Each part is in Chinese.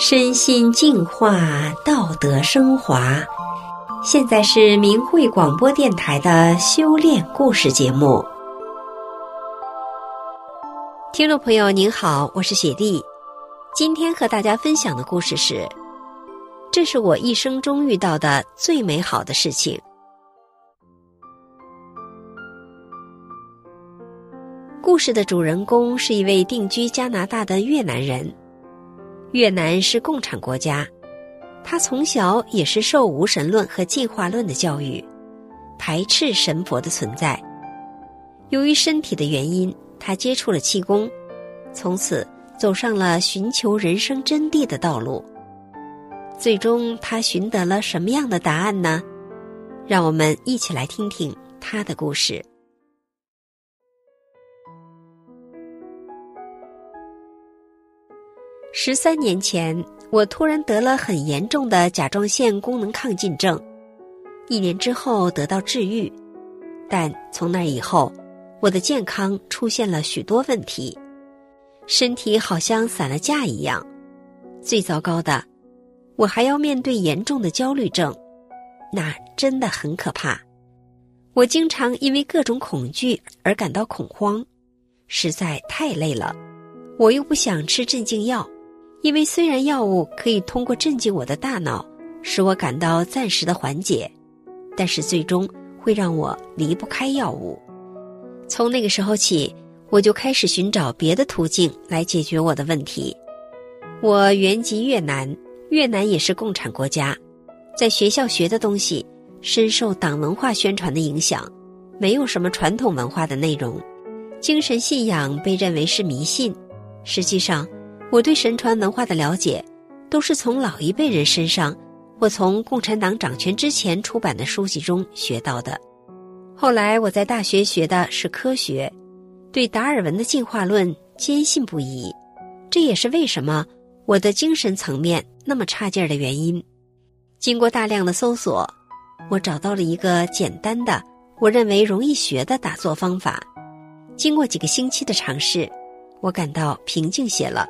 身心净化，道德升华。现在是明慧广播电台的修炼故事节目。听众朋友您好，我是雪莉。今天和大家分享的故事是：这是我一生中遇到的最美好的事情。故事的主人公是一位定居加拿大的越南人。越南是共产国家，他从小也是受无神论和进化论的教育，排斥神佛的存在。由于身体的原因，他接触了气功，从此走上了寻求人生真谛的道路。最终，他寻得了什么样的答案呢？让我们一起来听听他的故事。十三年前，我突然得了很严重的甲状腺功能亢进症，一年之后得到治愈，但从那以后，我的健康出现了许多问题，身体好像散了架一样。最糟糕的，我还要面对严重的焦虑症，那真的很可怕。我经常因为各种恐惧而感到恐慌，实在太累了，我又不想吃镇静药。因为虽然药物可以通过镇静我的大脑，使我感到暂时的缓解，但是最终会让我离不开药物。从那个时候起，我就开始寻找别的途径来解决我的问题。我原籍越南，越南也是共产国家，在学校学的东西深受党文化宣传的影响，没有什么传统文化的内容，精神信仰被认为是迷信。实际上。我对神传文化的了解，都是从老一辈人身上，或从共产党掌权之前出版的书籍中学到的。后来我在大学学的是科学，对达尔文的进化论坚信不疑，这也是为什么我的精神层面那么差劲儿的原因。经过大量的搜索，我找到了一个简单的、我认为容易学的打坐方法。经过几个星期的尝试，我感到平静些了。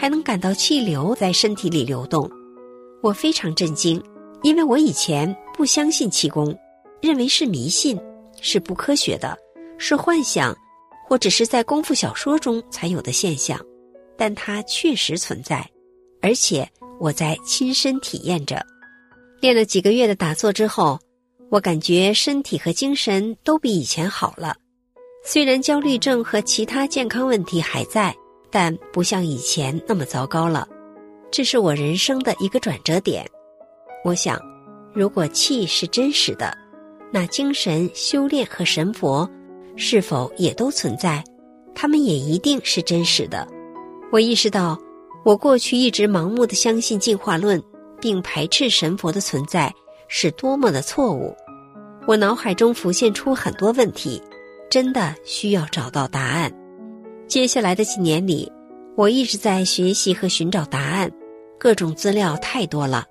还能感到气流在身体里流动，我非常震惊，因为我以前不相信气功，认为是迷信，是不科学的，是幻想，或只是在功夫小说中才有的现象，但它确实存在，而且我在亲身体验着。练了几个月的打坐之后，我感觉身体和精神都比以前好了，虽然焦虑症和其他健康问题还在。但不像以前那么糟糕了，这是我人生的一个转折点。我想，如果气是真实的，那精神修炼和神佛是否也都存在？他们也一定是真实的。我意识到，我过去一直盲目的相信进化论，并排斥神佛的存在，是多么的错误。我脑海中浮现出很多问题，真的需要找到答案。接下来的几年里，我一直在学习和寻找答案，各种资料太多了，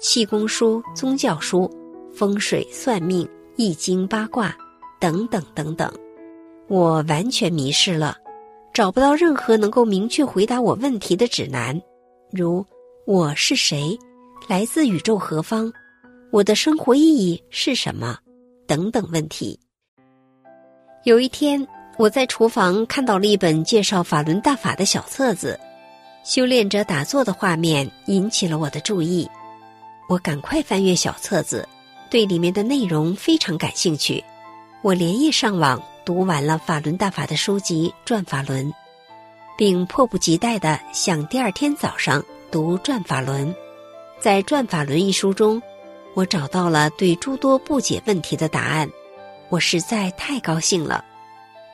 气功书、宗教书、风水、算命、易经、八卦，等等等等，我完全迷失了，找不到任何能够明确回答我问题的指南，如我是谁，来自宇宙何方，我的生活意义是什么，等等问题。有一天。我在厨房看到了一本介绍法轮大法的小册子，修炼者打坐的画面引起了我的注意。我赶快翻阅小册子，对里面的内容非常感兴趣。我连夜上网读完了法轮大法的书籍《转法轮》，并迫不及待地想第二天早上读《转法轮》。在《转法轮》一书中，我找到了对诸多不解问题的答案，我实在太高兴了。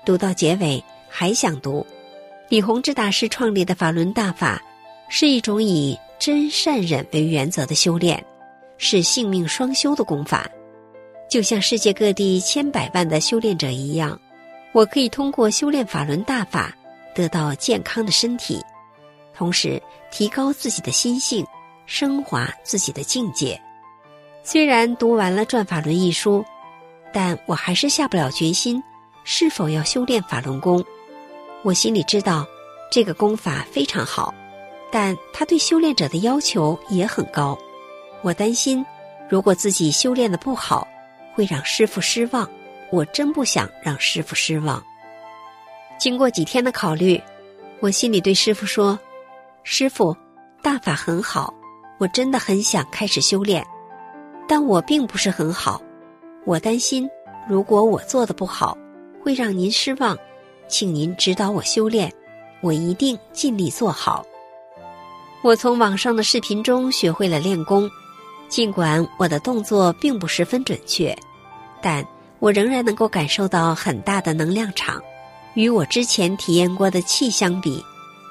读到结尾还想读，李洪志大师创立的法轮大法，是一种以真善忍为原则的修炼，是性命双修的功法。就像世界各地千百万的修炼者一样，我可以通过修炼法轮大法得到健康的身体，同时提高自己的心性，升华自己的境界。虽然读完了《转法轮》一书，但我还是下不了决心。是否要修炼法轮功？我心里知道，这个功法非常好，但他对修炼者的要求也很高。我担心，如果自己修炼的不好，会让师傅失望。我真不想让师傅失望。经过几天的考虑，我心里对师傅说：“师傅，大法很好，我真的很想开始修炼，但我并不是很好。我担心，如果我做的不好，会让您失望，请您指导我修炼，我一定尽力做好。”我从网上的视频中学会了练功，尽管我的动作并不十分准确，但。我仍然能够感受到很大的能量场，与我之前体验过的气相比，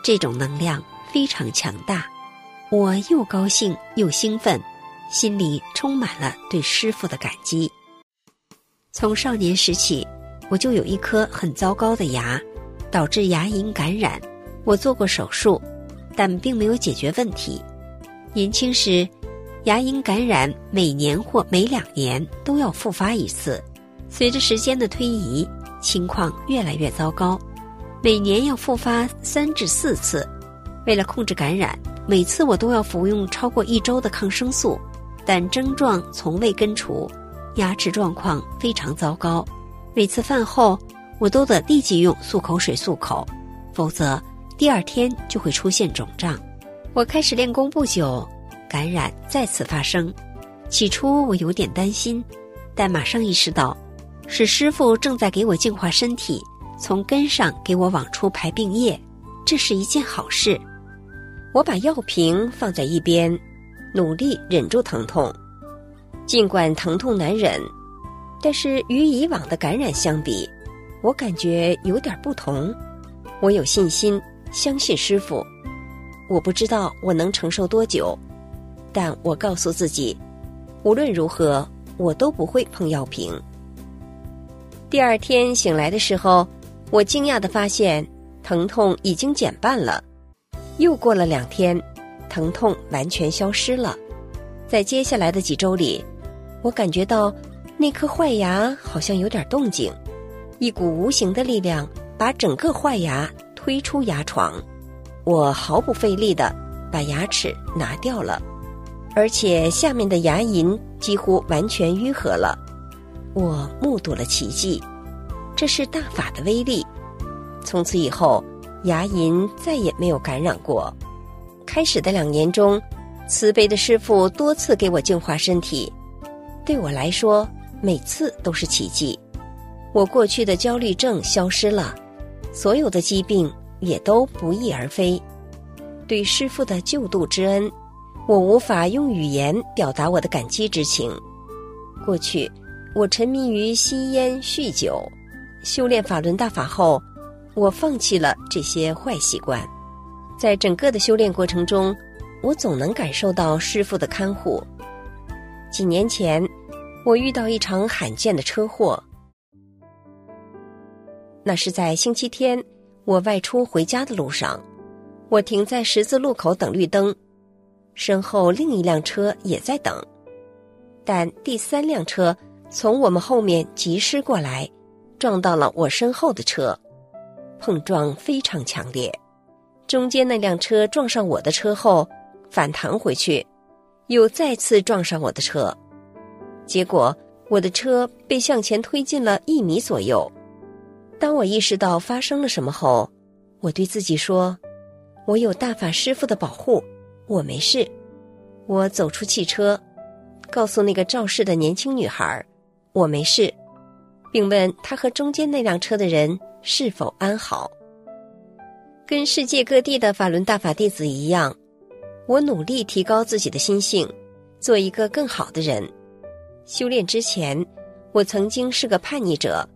这种能量非常强大。我又高兴又兴奋，心里充满了对师傅的感激。从少年时起，我就有一颗很糟糕的牙，导致牙龈感染。我做过手术，但并没有解决问题。年轻时，牙龈感染每年或每两年都要复发一次。随着时间的推移，情况越来越糟糕，每年要复发三至四次。为了控制感染，每次我都要服用超过一周的抗生素，但症状从未根除，牙齿状况非常糟糕。每次饭后，我都得立即用漱口水漱口，否则第二天就会出现肿胀。我开始练功不久，感染再次发生。起初我有点担心，但马上意识到。是师傅正在给我净化身体，从根上给我往出排病液，这是一件好事。我把药瓶放在一边，努力忍住疼痛。尽管疼痛难忍，但是与以往的感染相比，我感觉有点不同。我有信心，相信师傅。我不知道我能承受多久，但我告诉自己，无论如何，我都不会碰药瓶。第二天醒来的时候，我惊讶的发现疼痛已经减半了。又过了两天，疼痛完全消失了。在接下来的几周里，我感觉到那颗坏牙好像有点动静，一股无形的力量把整个坏牙推出牙床。我毫不费力的把牙齿拿掉了，而且下面的牙龈几乎完全愈合了。我目睹了奇迹，这是大法的威力。从此以后，牙龈再也没有感染过。开始的两年中，慈悲的师傅多次给我净化身体，对我来说，每次都是奇迹。我过去的焦虑症消失了，所有的疾病也都不翼而飞。对师傅的救度之恩，我无法用语言表达我的感激之情。过去。我沉迷于吸烟、酗酒，修炼法轮大法后，我放弃了这些坏习惯。在整个的修炼过程中，我总能感受到师傅的看护。几年前，我遇到一场罕见的车祸，那是在星期天，我外出回家的路上，我停在十字路口等绿灯，身后另一辆车也在等，但第三辆车。从我们后面疾驶过来，撞到了我身后的车，碰撞非常强烈。中间那辆车撞上我的车后，反弹回去，又再次撞上我的车，结果我的车被向前推进了一米左右。当我意识到发生了什么后，我对自己说：“我有大法师傅的保护，我没事。”我走出汽车，告诉那个肇事的年轻女孩。我没事，并问他和中间那辆车的人是否安好。跟世界各地的法轮大法弟子一样，我努力提高自己的心性，做一个更好的人。修炼之前，我曾经是个叛逆者，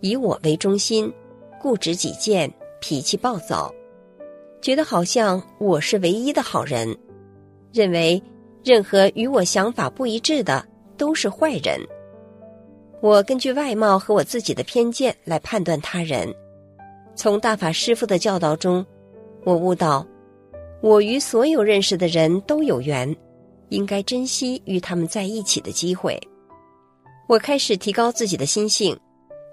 以我为中心，固执己见，脾气暴躁，觉得好像我是唯一的好人，认为任何与我想法不一致的都是坏人。我根据外貌和我自己的偏见来判断他人。从大法师父的教导中，我悟到，我与所有认识的人都有缘，应该珍惜与他们在一起的机会。我开始提高自己的心性，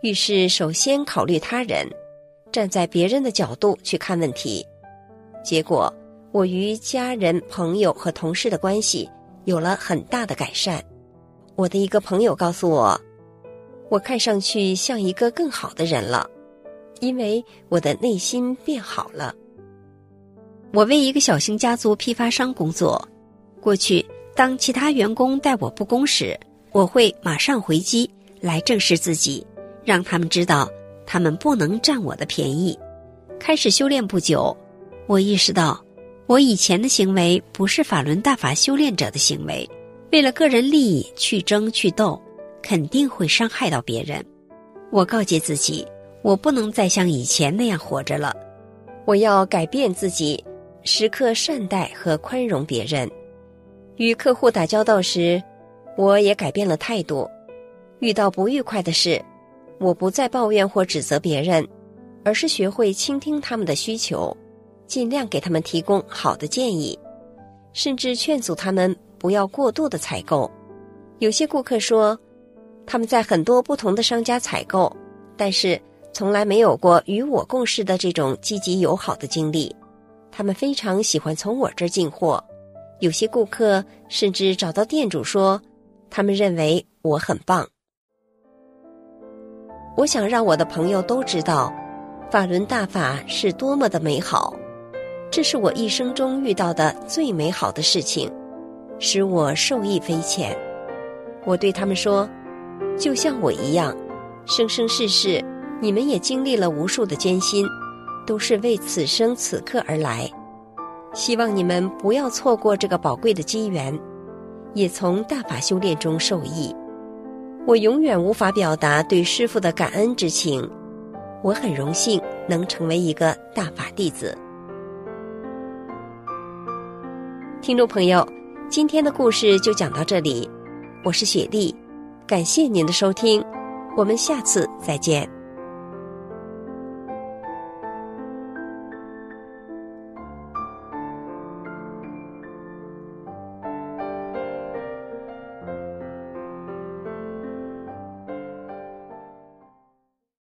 遇事首先考虑他人，站在别人的角度去看问题。结果，我与家人、朋友和同事的关系有了很大的改善。我的一个朋友告诉我，我看上去像一个更好的人了，因为我的内心变好了。我为一个小型家族批发商工作，过去当其他员工待我不公时，我会马上回击来正视自己，让他们知道他们不能占我的便宜。开始修炼不久，我意识到。我以前的行为不是法轮大法修炼者的行为，为了个人利益去争去斗，肯定会伤害到别人。我告诫自己，我不能再像以前那样活着了，我要改变自己，时刻善待和宽容别人。与客户打交道时，我也改变了态度。遇到不愉快的事，我不再抱怨或指责别人，而是学会倾听他们的需求。尽量给他们提供好的建议，甚至劝阻他们不要过度的采购。有些顾客说，他们在很多不同的商家采购，但是从来没有过与我共事的这种积极友好的经历。他们非常喜欢从我这儿进货。有些顾客甚至找到店主说，他们认为我很棒。我想让我的朋友都知道，法轮大法是多么的美好。这是我一生中遇到的最美好的事情，使我受益匪浅。我对他们说：“就像我一样，生生世世，你们也经历了无数的艰辛，都是为此生此刻而来。希望你们不要错过这个宝贵的机缘，也从大法修炼中受益。我永远无法表达对师父的感恩之情。我很荣幸能成为一个大法弟子。”听众朋友，今天的故事就讲到这里，我是雪莉，感谢您的收听，我们下次再见。